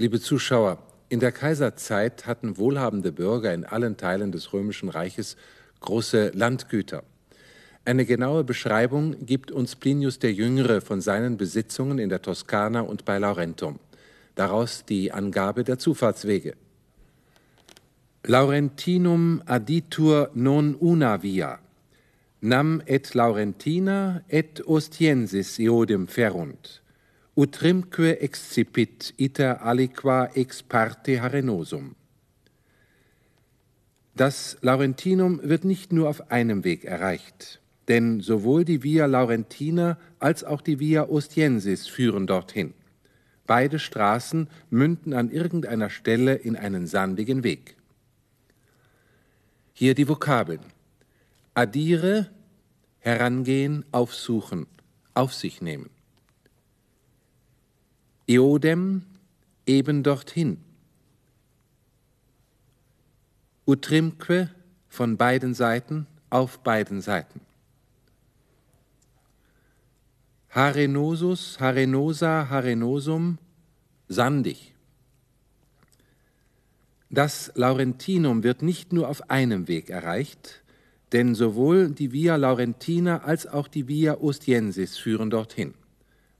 Liebe Zuschauer, in der Kaiserzeit hatten wohlhabende Bürger in allen Teilen des römischen Reiches große Landgüter. Eine genaue Beschreibung gibt uns Plinius der Jüngere von seinen Besitzungen in der Toskana und bei Laurentum. Daraus die Angabe der Zufahrtswege. Laurentinum aditur non una via, nam et Laurentina et Ostiensis eodem ferunt utrimque excipit iter aliqua ex parte harenosum. Das Laurentinum wird nicht nur auf einem Weg erreicht, denn sowohl die Via Laurentina als auch die Via Ostiensis führen dorthin. Beide Straßen münden an irgendeiner Stelle in einen sandigen Weg. Hier die Vokabeln. Adire, herangehen, aufsuchen, auf sich nehmen. Eodem eben dorthin. Utrimque von beiden Seiten auf beiden Seiten. Harenosus, Harenosa, Harenosum, sandig. Das Laurentinum wird nicht nur auf einem Weg erreicht, denn sowohl die Via Laurentina als auch die Via Ostiensis führen dorthin.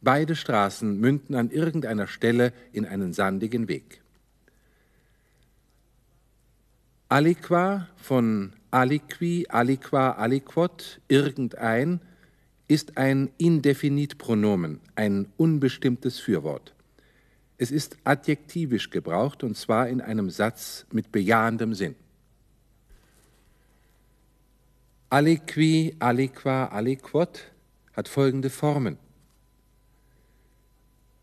Beide Straßen münden an irgendeiner Stelle in einen sandigen Weg. Aliqua von aliqui, aliqua, aliquot, irgendein, ist ein Indefinitpronomen, ein unbestimmtes Fürwort. Es ist adjektivisch gebraucht und zwar in einem Satz mit bejahendem Sinn. Aliqui, aliqua, aliquot hat folgende Formen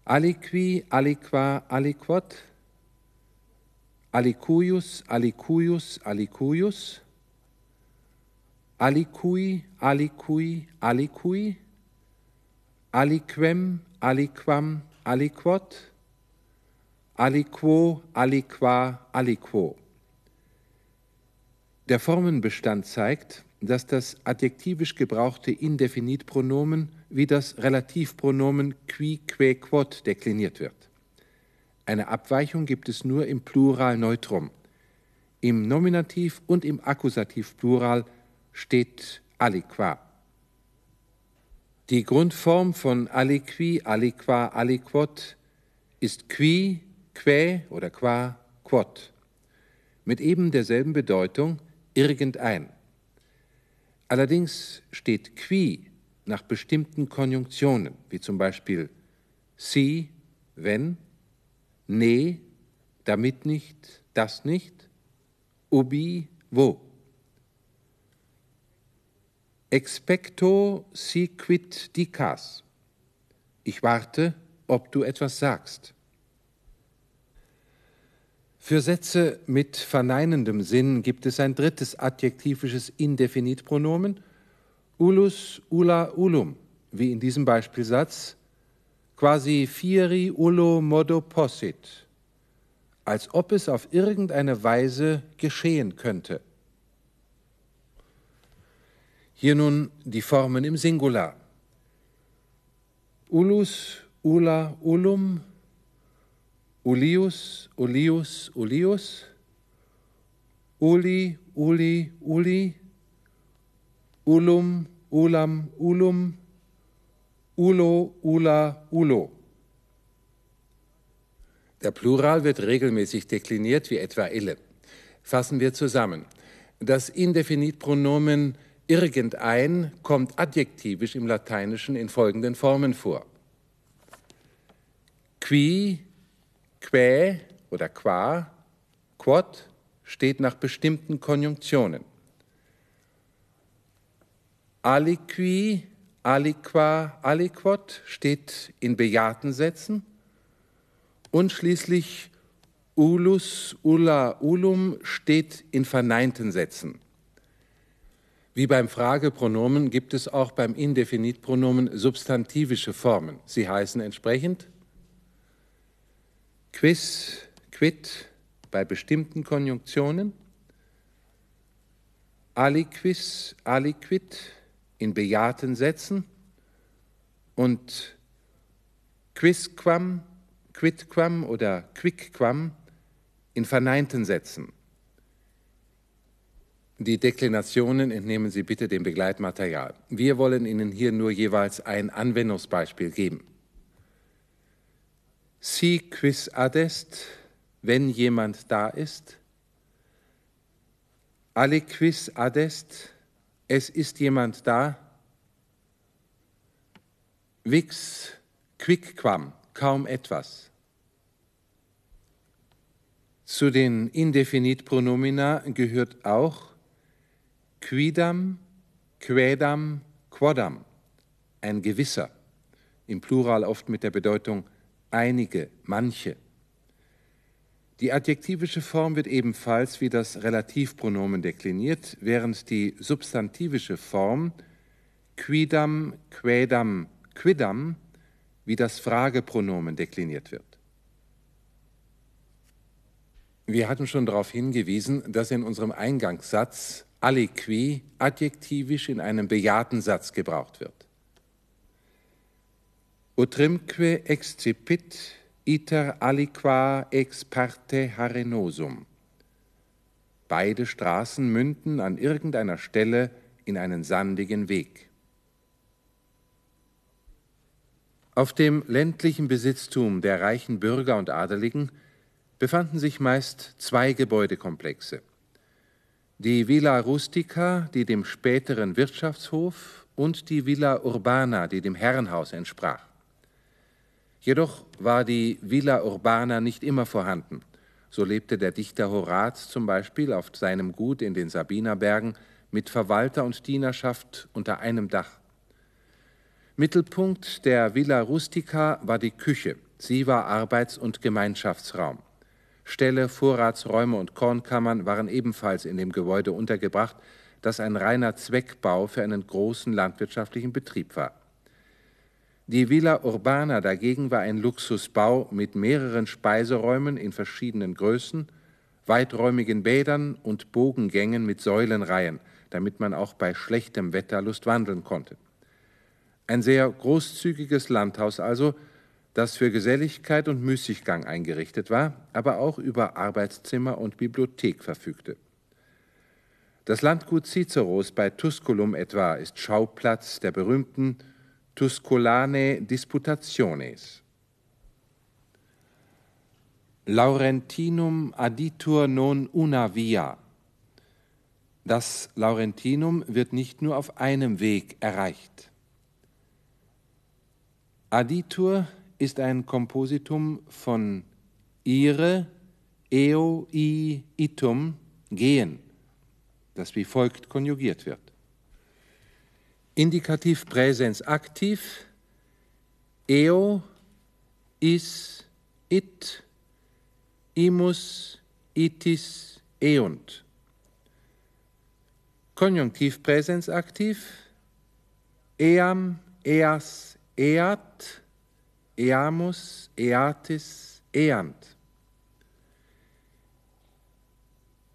aliqui, aliqua, aliquot, alicuius, alicuius, alicuius, alicui, alicui, alicui, aliquem, aliquam, aliquot, aliquo, aliqua, aliquo. Der Formenbestand zeigt, dass das adjektivisch gebrauchte Indefinitpronomen wie das Relativpronomen qui, que, quod dekliniert wird. Eine Abweichung gibt es nur im Plural Neutrum. Im Nominativ und im Akkusativplural steht aliqua. Die Grundform von aliqui, aliqua, aliquot ist qui, que oder qua, quod. Mit eben derselben Bedeutung irgendein. Allerdings steht qui nach bestimmten Konjunktionen, wie zum Beispiel si, wenn, ne, damit nicht, das nicht, ubi, wo. Expecto si quid dicas. Ich warte, ob du etwas sagst. Für Sätze mit verneinendem Sinn gibt es ein drittes adjektivisches Indefinitpronomen – ulus, ula, ulum, wie in diesem Beispielsatz, quasi fieri ullo modo possit, als ob es auf irgendeine Weise geschehen könnte. Hier nun die Formen im Singular. Ulus, ula, ulum, ulius, ulius, ulius, uli, uli, uli, Ulum, Ulam, Ulum, Ulo, Ula, Ulo. Der Plural wird regelmäßig dekliniert wie etwa ille. Fassen wir zusammen. Das Indefinitpronomen irgendein kommt adjektivisch im Lateinischen in folgenden Formen vor. Qui, quae oder qua, quod steht nach bestimmten Konjunktionen aliqui, aliqua, aliquot steht in bejahten Sätzen und schließlich ulus, ulla, ulum steht in verneinten Sätzen. Wie beim Fragepronomen gibt es auch beim Indefinitpronomen substantivische Formen. Sie heißen entsprechend quis, quid bei bestimmten Konjunktionen, aliquis, aliquid in bejahten Sätzen und quisquam, quidquam oder quicquam in verneinten Sätzen. Die Deklinationen entnehmen Sie bitte dem Begleitmaterial. Wir wollen Ihnen hier nur jeweils ein Anwendungsbeispiel geben. Si quis adest, wenn jemand da ist. Aliquis adest, es ist jemand da. Vix quicquam, kaum etwas. Zu den Indefinitpronomina gehört auch quidam, quädam, quodam, ein gewisser, im Plural oft mit der Bedeutung einige, manche. Die adjektivische Form wird ebenfalls wie das Relativpronomen dekliniert, während die substantivische Form quidam, quädam, quidam wie das Fragepronomen dekliniert wird. Wir hatten schon darauf hingewiesen, dass in unserem Eingangssatz aliqui adjektivisch in einem bejahten Satz gebraucht wird. Utrimque excipit iter aliqua ex parte harenosum. Beide Straßen münden an irgendeiner Stelle in einen sandigen Weg. Auf dem ländlichen Besitztum der reichen Bürger und Adeligen befanden sich meist zwei Gebäudekomplexe. Die Villa Rustica, die dem späteren Wirtschaftshof, und die Villa Urbana, die dem Herrenhaus entsprach. Jedoch war die Villa Urbana nicht immer vorhanden. So lebte der Dichter Horaz zum Beispiel auf seinem Gut in den Sabinerbergen mit Verwalter und Dienerschaft unter einem Dach. Mittelpunkt der Villa Rustica war die Küche. Sie war Arbeits- und Gemeinschaftsraum. Ställe, Vorratsräume und Kornkammern waren ebenfalls in dem Gebäude untergebracht, das ein reiner Zweckbau für einen großen landwirtschaftlichen Betrieb war. Die Villa Urbana dagegen war ein Luxusbau mit mehreren Speiseräumen in verschiedenen Größen, weiträumigen Bädern und Bogengängen mit Säulenreihen, damit man auch bei schlechtem Wetter lustwandeln konnte. Ein sehr großzügiges Landhaus also, das für Geselligkeit und Müßiggang eingerichtet war, aber auch über Arbeitszimmer und Bibliothek verfügte. Das Landgut Ciceros bei Tusculum etwa ist Schauplatz der berühmten Tusculane Disputationes. Laurentinum aditur non una via. Das Laurentinum wird nicht nur auf einem Weg erreicht. Aditur ist ein Kompositum von ire, eo, i, itum, gehen, das wie folgt konjugiert wird. Indikativ Präsens aktiv, eo, is, it, imus, itis, eunt. Konjunktiv Präsens aktiv, eam, eas, eat, eamus, eatis, eant.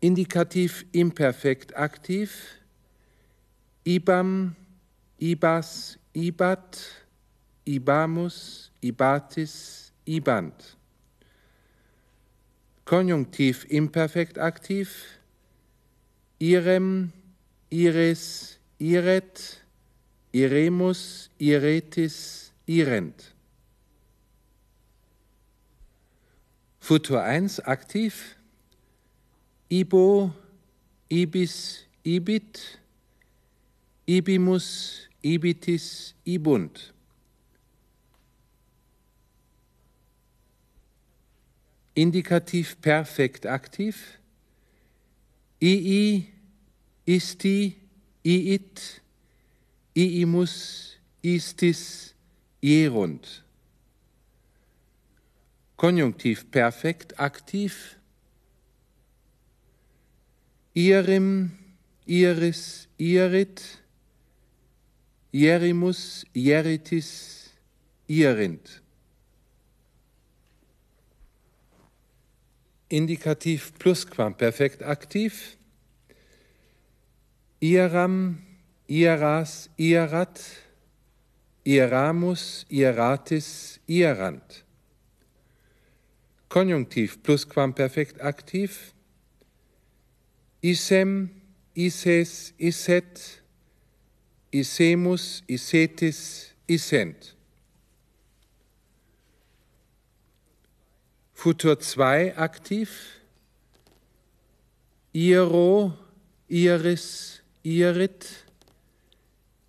Indikativ imperfekt aktiv, ibam, ibas, ibat, ibamus, ibatis, ibant. Konjunktiv imperfekt aktiv, irem, ires, iret, Iremus, Iretis, Irent. Futur 1 aktiv. Ibo, Ibis, Ibit, Ibimus, Ibitis, Ibunt. Indikativ perfekt aktiv. Ii, Isti, Iit, iimus istis ierunt. Konjunktiv perfekt aktiv. Irim, iris, irit. Ierimus, ieritis, ierint. Indikativ Plusquamperfekt aktiv. Iram, Iras, Irat, Iramus, Iratis, Irant. Konjunktiv Plusquamperfekt aktiv. Isem, Ises, Iset, Isemus, Isetis, Isent. Futur 2 aktiv. Iro, Iris, Irit,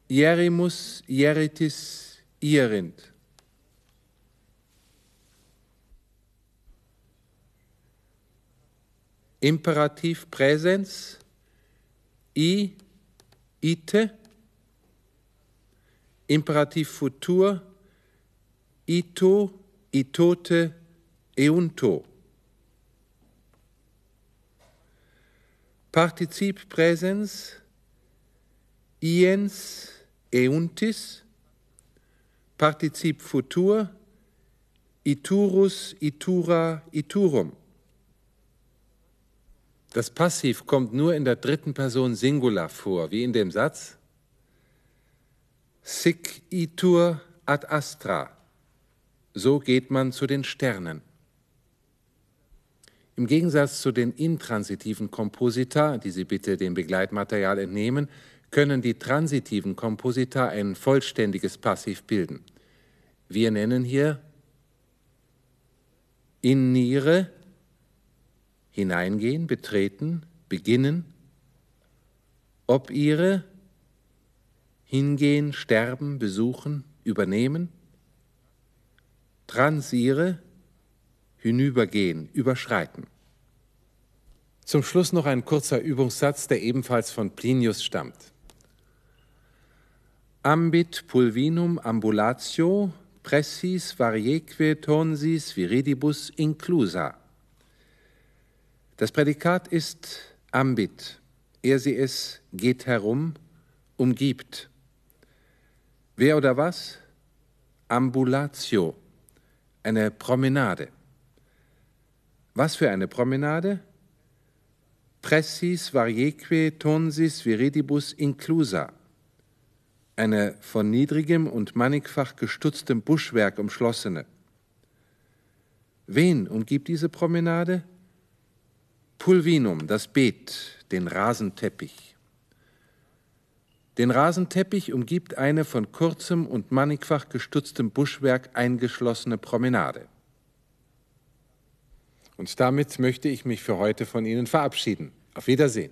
Jerimus, Jeritis, Irind. Imperativ Präsens, I, ite, Imperativ Futur, ito, itote, eunto. Partizip Präsens, iens, euntis, Partizip Futur, iturus, itura, iturum. Das Passiv kommt nur in der dritten Person Singular vor, wie in dem Satz Sic itur ad astra. So geht man zu den Sternen. Im Gegensatz zu den intransitiven Komposita, die Sie bitte dem Begleitmaterial entnehmen, können die transitiven Komposita ein vollständiges Passiv bilden. Wir nennen hier innire, hineingehen, betreten, beginnen, ob ihre hingehen, sterben, besuchen, übernehmen, transiere, hinübergehen, überschreiten. Zum Schluss noch ein kurzer Übungssatz, der ebenfalls von Plinius stammt. Ambit pulvinum ambulatio pressis varieque tonsis viridibus inclusa. Das Prädikat ist ambit. Er sie es geht herum, umgibt. Wer oder was? Ambulatio, eine Promenade. Was für eine Promenade? Pressis varieque tonsis viridibus inclusa. Eine von niedrigem und mannigfach gestutztem Buschwerk umschlossene. Wen umgibt diese Promenade? Pulvinum, das Beet, den Rasenteppich. Den Rasenteppich umgibt eine von kurzem und mannigfach gestutztem Buschwerk eingeschlossene Promenade. Und damit möchte ich mich für heute von Ihnen verabschieden. Auf Wiedersehen.